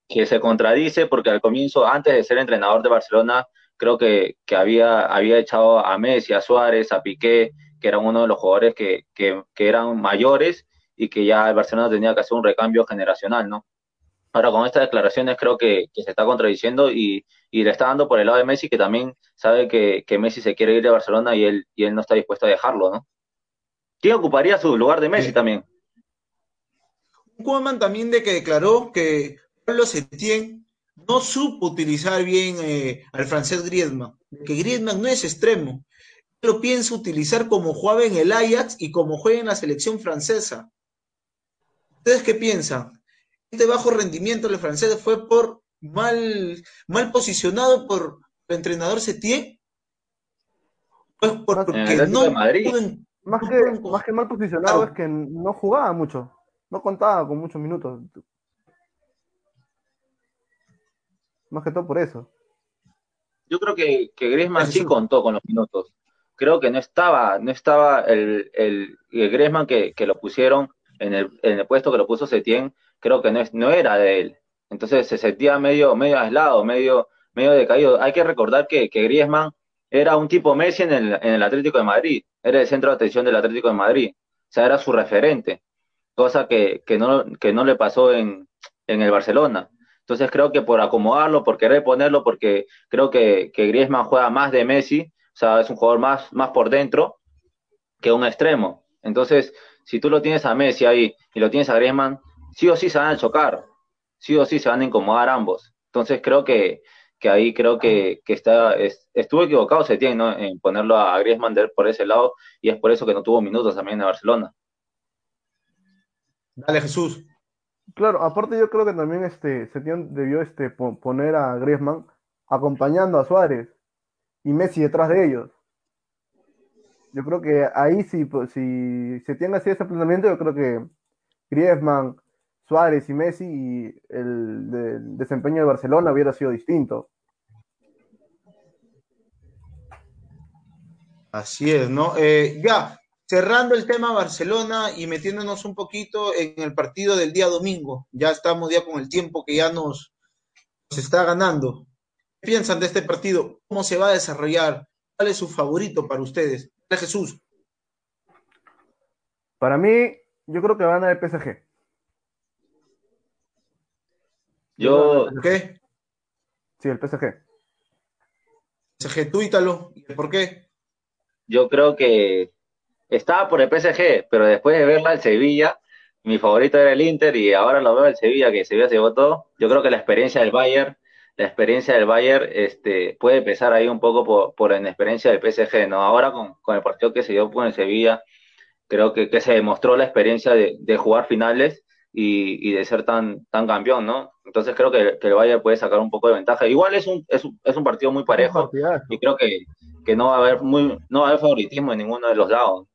que se contradice porque al comienzo, antes de ser entrenador de Barcelona, creo que, que había, había echado a Messi, a Suárez, a Piqué, que eran uno de los jugadores que, que, que, eran mayores y que ya el Barcelona tenía que hacer un recambio generacional, ¿no? Ahora con estas declaraciones creo que, que se está contradiciendo y, y, le está dando por el lado de Messi, que también sabe que, que, Messi se quiere ir de Barcelona y él, y él no está dispuesto a dejarlo, ¿no? ¿Quién ocuparía su lugar de Messi también? Un Koeman también de que declaró que Pablo Setien no supo utilizar bien eh, al francés Griezmann, que Griezmann no es extremo, lo piensa utilizar como jugaba en el Ajax y como juega en la selección francesa. ¿Ustedes qué piensan? Este bajo rendimiento del francés fue por mal, mal posicionado por el entrenador Setien. Pues porque no más, que, más que mal posicionado es que no jugaba mucho, no contaba con muchos minutos. Más que todo por eso. Yo creo que, que Griezmann sí contó con los minutos. Creo que no estaba, no estaba el, el, Griezmann que, que, lo pusieron en el, en el puesto que lo puso Setien, creo que no, es, no era de él. Entonces se sentía medio, medio aislado, medio, medio decaído. Hay que recordar que, que Griezmann era un tipo Messi en el, en el Atlético de Madrid, era el centro de atención del Atlético de Madrid, o sea, era su referente, cosa que, que, no, que no le pasó en, en el Barcelona. Entonces creo que por acomodarlo, por querer ponerlo, porque creo que, que Griezmann juega más de Messi, o sea, es un jugador más, más por dentro que un extremo. Entonces, si tú lo tienes a Messi ahí y lo tienes a Griezmann, sí o sí se van a chocar, sí o sí se van a incomodar ambos. Entonces creo que, que ahí creo que, que está, estuvo equivocado se tiene ¿no? en ponerlo a Griezmann por ese lado y es por eso que no tuvo minutos también en Barcelona. Dale Jesús. Claro, aparte yo creo que también este Setién debió este, poner a Griezmann acompañando a Suárez y Messi detrás de ellos. Yo creo que ahí sí, pues, si Setién hacía ese planteamiento, yo creo que Griezmann, Suárez y Messi y el, desempeño de Barcelona hubiera sido distinto. Así es, ¿no? Eh, ya, cerrando el tema Barcelona y metiéndonos un poquito en el partido del día domingo. Ya estamos ya con el tiempo que ya nos, está ganando. ¿Qué piensan de este partido? ¿Cómo se va a desarrollar? ¿Cuál es su favorito para ustedes? Jesús. Para mí, yo creo que van a el PSG. Yo. ¿Qué? Sí, el PSG. PSG, tú, Ítalo. ¿Por qué? Yo creo que estaba por el PSG, pero después de verla el Sevilla, mi favorito era el Inter y ahora lo veo el Sevilla, que Sevilla se llevó todo. Yo creo que la experiencia del Bayern, la experiencia del Bayern este, puede pesar ahí un poco por, por la inexperiencia del PSG, ¿no? Ahora con, con el partido que se dio con el Sevilla, creo que, que se demostró la experiencia de, de jugar finales y, y, de ser tan, tan campeón, ¿no? Entonces creo que, que, el Bayern puede sacar un poco de ventaja. Igual es un, es un, es un partido muy parejo y creo que, que no va a haber muy, no va a haber favoritismo en ninguno de los lados.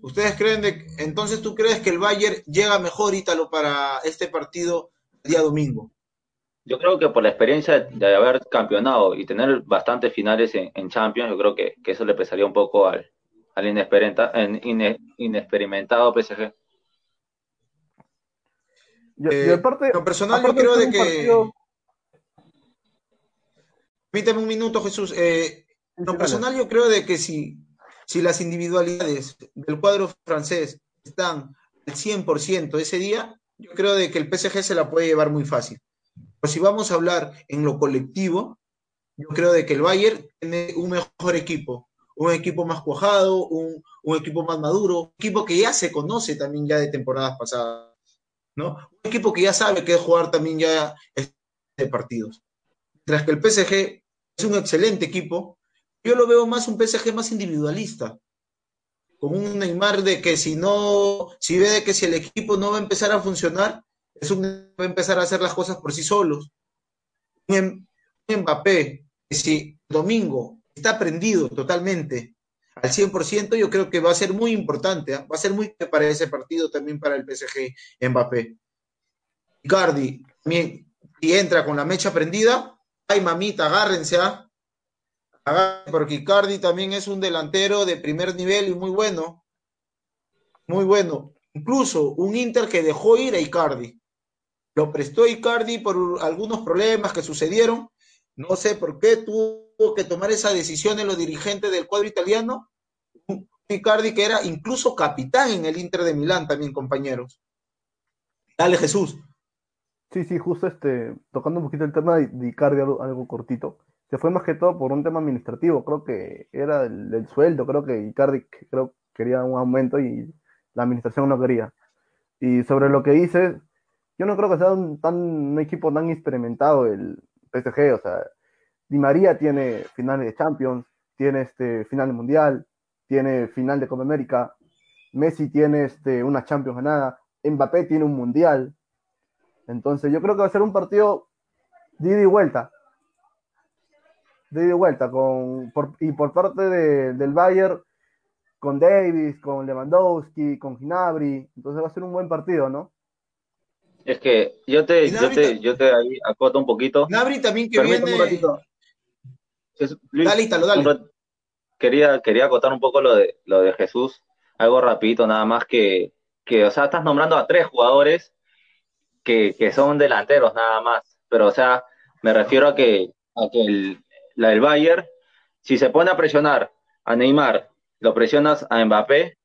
¿Ustedes creen de, entonces tú crees que el Bayern llega mejor, Ítalo, para este partido el día domingo? Yo creo que por la experiencia de haber campeonado y tener bastantes finales en, en Champions, yo creo que, que, eso le pesaría un poco al, al inexperimentado PSG. Yo, eh, yo lo personal yo creo de que... Partido... Permítame un minuto, Jesús. Eh, lo personal yo creo de que si si las individualidades del cuadro francés están al 100% ese día, yo creo de que el PSG se la puede llevar muy fácil. Pero si vamos a hablar en lo colectivo, yo creo de que el Bayern tiene un mejor equipo, un equipo más cuajado, un, un equipo más maduro, un equipo que ya se conoce también ya de temporadas pasadas, ¿no? Un equipo que ya sabe que es jugar también ya de partidos. Mientras que el PSG es un excelente equipo, yo lo veo más un PSG más individualista, con un Neymar de que si no, si ve de que si el equipo no va a empezar a funcionar, es un va a empezar a hacer las cosas por sí solos. Un Mbappé, si domingo está prendido totalmente al 100%, yo creo que va a ser muy importante, ¿eh? va a ser muy para ese partido también para el PSG Mbappé. Icardi también, si entra con la mecha prendida, ay mamita, agárrense, ¿ah? porque Icardi también es un delantero de primer nivel y muy bueno. Muy bueno. Incluso un Inter que dejó ir a Icardi. Lo prestó Icardi por algunos problemas que sucedieron. No sé por qué tuvo que tomar esa decisión en los dirigentes del cuadro italiano. Icardi que era incluso capitán en el Inter de Milán también, compañeros. Dale, Jesús. Sí, sí, justo este, tocando un poquito el tema de Icardi, algo, algo cortito se fue más que todo por un tema administrativo, creo que era el, sueldo, creo que Icardi creo, quería un aumento y la administración no quería. Y sobre lo que dices, yo no creo que sea un, tan, un equipo tan experimentado el PSG, o sea, Di María tiene finales de Champions, tiene este final Mundial, tiene final de Copa América, Messi tiene este, una Champions ganada, Mbappé tiene un Mundial, entonces yo creo que va a ser un partido de ida y vuelta, de ida y vuelta, con, y por parte de, del Bayern, con Davis, con Lewandowski, con Ginabri, entonces va a ser un buen partido, ¿no? Es que yo te, yo te, yo te ahí acoto un poquito. Ginabri también que viene... Un ratito. Luis, dale. Quería, quería acotar un poco lo de, lo de Jesús, algo rapidito, nada más que, que, o sea, estás nombrando a tres jugadores que, que son delanteros nada más, pero o sea, me refiero a que, a que el, la del Bayern, si se pone a presionar a Neymar, lo presionas a Mbappé,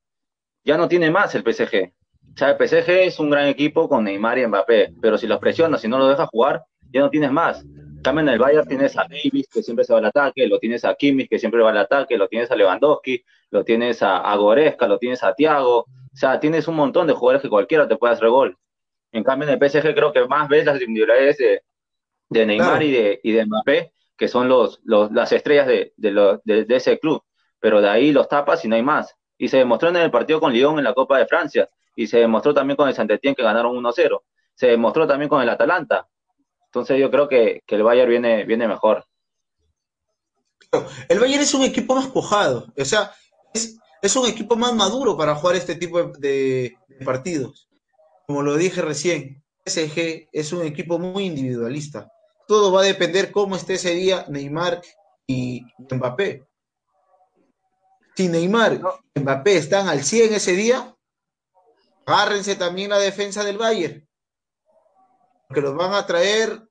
ya no tiene más el PSG. O sea, el PSG es un gran equipo con Neymar y Mbappé, pero si los presionas, si no lo dejas jugar, ya no tienes más. También en el Bayern tienes a Davis, que siempre se va al ataque, lo tienes a Kimmich, que siempre va al ataque, lo tienes a Lewandowski, lo tienes a, a Goretzka, lo tienes a Thiago. O sea, tienes un montón de jugadores que cualquiera te puede hacer gol. En cambio, en el PSG creo que más ves las individualidades de, de Neymar y, de, y de Mbappé que son los, los las estrellas de, de, de, de, ese club, pero de ahí los tapas y no hay más. Y se demostró en el partido con Lyon en la Copa de Francia, y se demostró también con el Saint-Étienne que ganaron 1-0, se demostró también con el Atalanta. Entonces yo creo que, que el Bayern viene, viene mejor. El Bayern es un equipo más cojado, o sea, es, es un equipo más maduro para jugar este tipo de, de partidos. Como lo dije recién, PSG es un equipo muy individualista todo va a depender cómo esté ese día Neymar y Mbappé. Si Neymar y Mbappé están al 100 ese día, agárrense también la defensa del Bayern. Que los van a traer,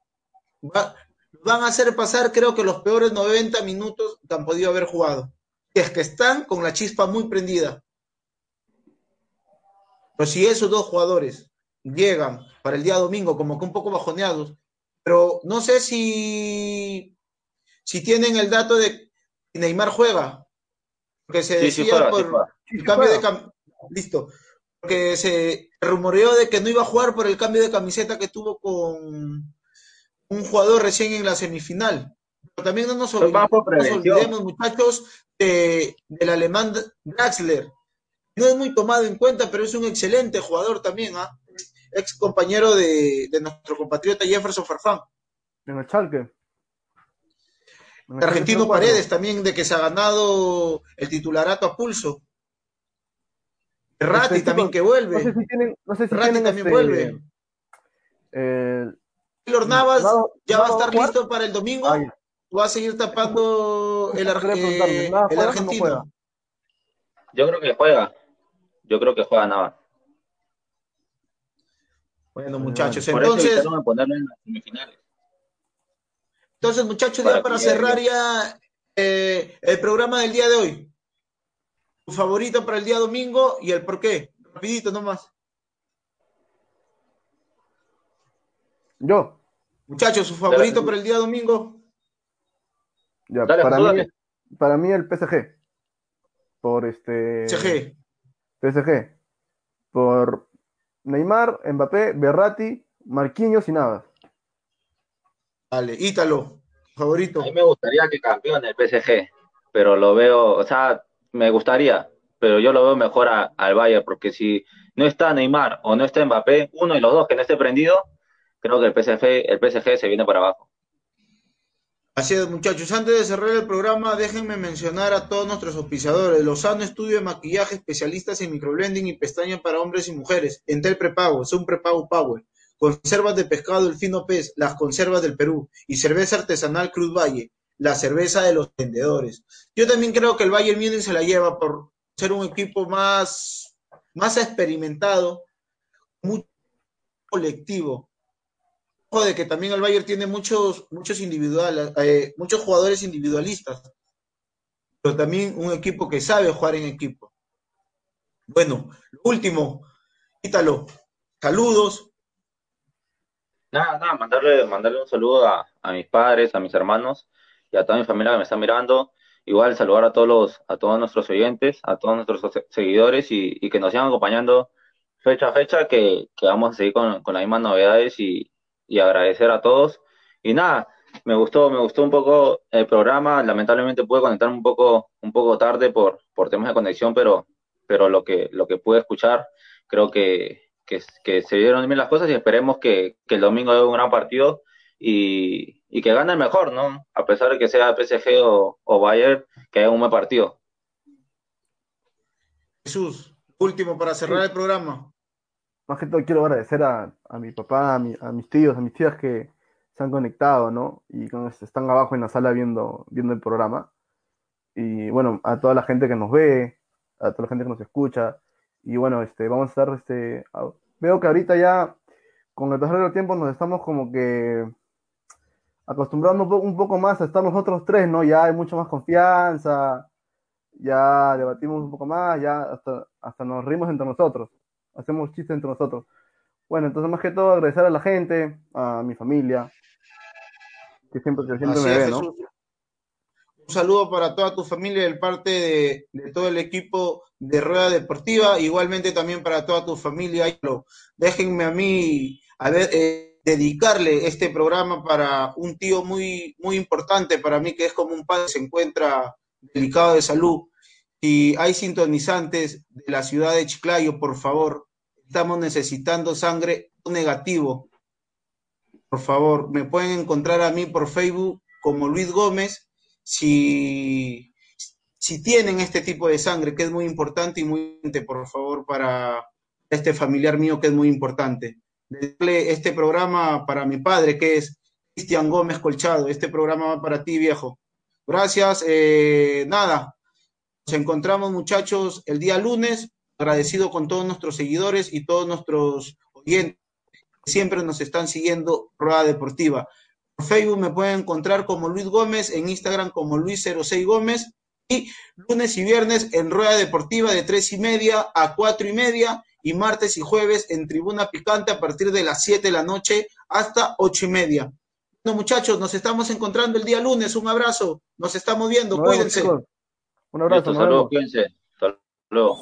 van a hacer pasar creo que los peores 90 minutos que han podido haber jugado. Es que están con la chispa muy prendida. Pero si esos dos jugadores llegan para el día domingo como que un poco bajoneados, pero no sé si, si tienen el dato de que Neymar juega, porque se decía por el cambio de listo, porque se rumoreó de que no iba a jugar por el cambio de camiseta que tuvo con un jugador recién en la semifinal. Pero también no nos olvidemos, muchachos, del alemán Draxler. No es muy tomado en cuenta, pero es un excelente jugador también, ¿ah? ex compañero de, nuestro compatriota Jefferson Farfán. En el Chalke. Argentino Paredes también, de que se ha ganado el titularato a pulso. Ratti este también que vuelve. No sé si tienen, no sé si también este, vuelve. Eh, Navas ya va a estar listo para el domingo. va a seguir tapando el, eh, el argentino. Yo creo que juega. Yo creo que juega Navas. Bueno, muchachos, entonces. Entonces, muchachos, ya para cerrar ya eh, el programa del día de hoy. Tu favorito para el día domingo y el por qué. Rapidito nomás. Yo. Muchachos, su favorito para el día domingo. Ya, para, mí, para mí el PSG. Por este. PSG. PSG. Por Neymar, Mbappé, Berratti, Marquinhos y nada. Vale, Ítalo, favorito. A mí me gustaría que campeone el PSG, pero lo veo, o sea, me gustaría, pero yo lo veo mejor al Bayern, porque si no está Neymar o no está Mbappé, uno y los dos que no esté prendido, creo que el PSG, el PSG se viene para abajo. Así es, muchachos. Antes de cerrar el programa, déjenme mencionar a todos nuestros auspiciadores. Lozano Estudio de Maquillaje, especialistas en microblending y pestañas para hombres y mujeres. Entel Prepago, un prepago power. Conservas de pescado El Fino Pez, las conservas del Perú. Y cerveza artesanal Cruz Valle, la cerveza de los vendedores. Yo también creo que el Bayern Múnich se la lleva por ser un equipo más, más experimentado, muy colectivo de que también el Bayern tiene muchos, muchos individuales, eh, muchos jugadores individualistas, pero también un equipo que sabe jugar en equipo. Bueno, lo último, Ítalo, saludos. Nada, nada, mandarle, mandarle un saludo a, mis padres, a mis hermanos y a toda mi familia que me está mirando. Igual saludar a todos los, a todos nuestros oyentes, a todos nuestros seguidores y, que nos sigan acompañando fecha a fecha, que, vamos a seguir con, con las mismas novedades y, y agradecer a todos. Y nada, me gustó, me gustó un poco el programa. Lamentablemente pude conectarme un poco, un poco tarde por, por temas de conexión, pero, pero lo que, lo que pude escuchar, creo que, que, se dieron bien las cosas y esperemos que, el domingo haya un gran partido y, que gane el mejor, ¿no? A pesar de que sea PSG o, o Bayern, que haya un buen partido. Jesús, último para cerrar el programa más que todo quiero agradecer a, mi papá, a, mis tíos, a mis tías que se han conectado, ¿no? Y están abajo en la sala viendo, viendo el programa. Y bueno, a toda la gente que nos ve, a toda la gente que nos escucha. Y bueno, este, vamos a estar, este, veo que ahorita ya, con el pasar del tiempo, nos estamos como que acostumbrando un poco más a estar nosotros tres, ¿no? Ya hay mucha más confianza, ya debatimos un poco más, ya hasta, hasta nos rimos entre nosotros hacemos chistes entre nosotros. Bueno, entonces más que todo agradecer a la gente, a mi familia, que siempre, que siempre me ve, ¿no? Un saludo para toda tu familia de parte de, todo el equipo de Rueda Deportiva, igualmente también para toda tu familia. Déjenme a mí a ver, eh, dedicarle este programa para un tío muy, muy importante para mí, que es como un padre, se encuentra delicado de salud. Si hay sintonizantes de la ciudad de Chiclayo, por favor, estamos necesitando sangre negativo. Por favor, me pueden encontrar a mí por Facebook como Luis Gómez. Si, si tienen este tipo de sangre, que es muy importante y muy importante, por favor, para este familiar mío que es muy importante. Este programa para mi padre, que es Cristian Gómez Colchado. Este programa va para ti, viejo. Gracias. Eh, nada, Nos encontramos, muchachos, el día lunes. Agradecido con todos nuestros seguidores y todos nuestros oyentes que siempre nos están siguiendo Rueda Deportiva. Por Facebook me pueden encontrar como Luis Gómez, en Instagram como Luis06 Gómez y lunes y viernes en Rueda Deportiva de tres y media a cuatro y media y martes y jueves en Tribuna Picante a partir de las 7 de la noche hasta 8 y media. Bueno, muchachos, nos estamos encontrando el día lunes. Un abrazo. Nos estamos viendo. Cuídense. Un abrazo. Listo, saludos. Cuídense. Hasta luego.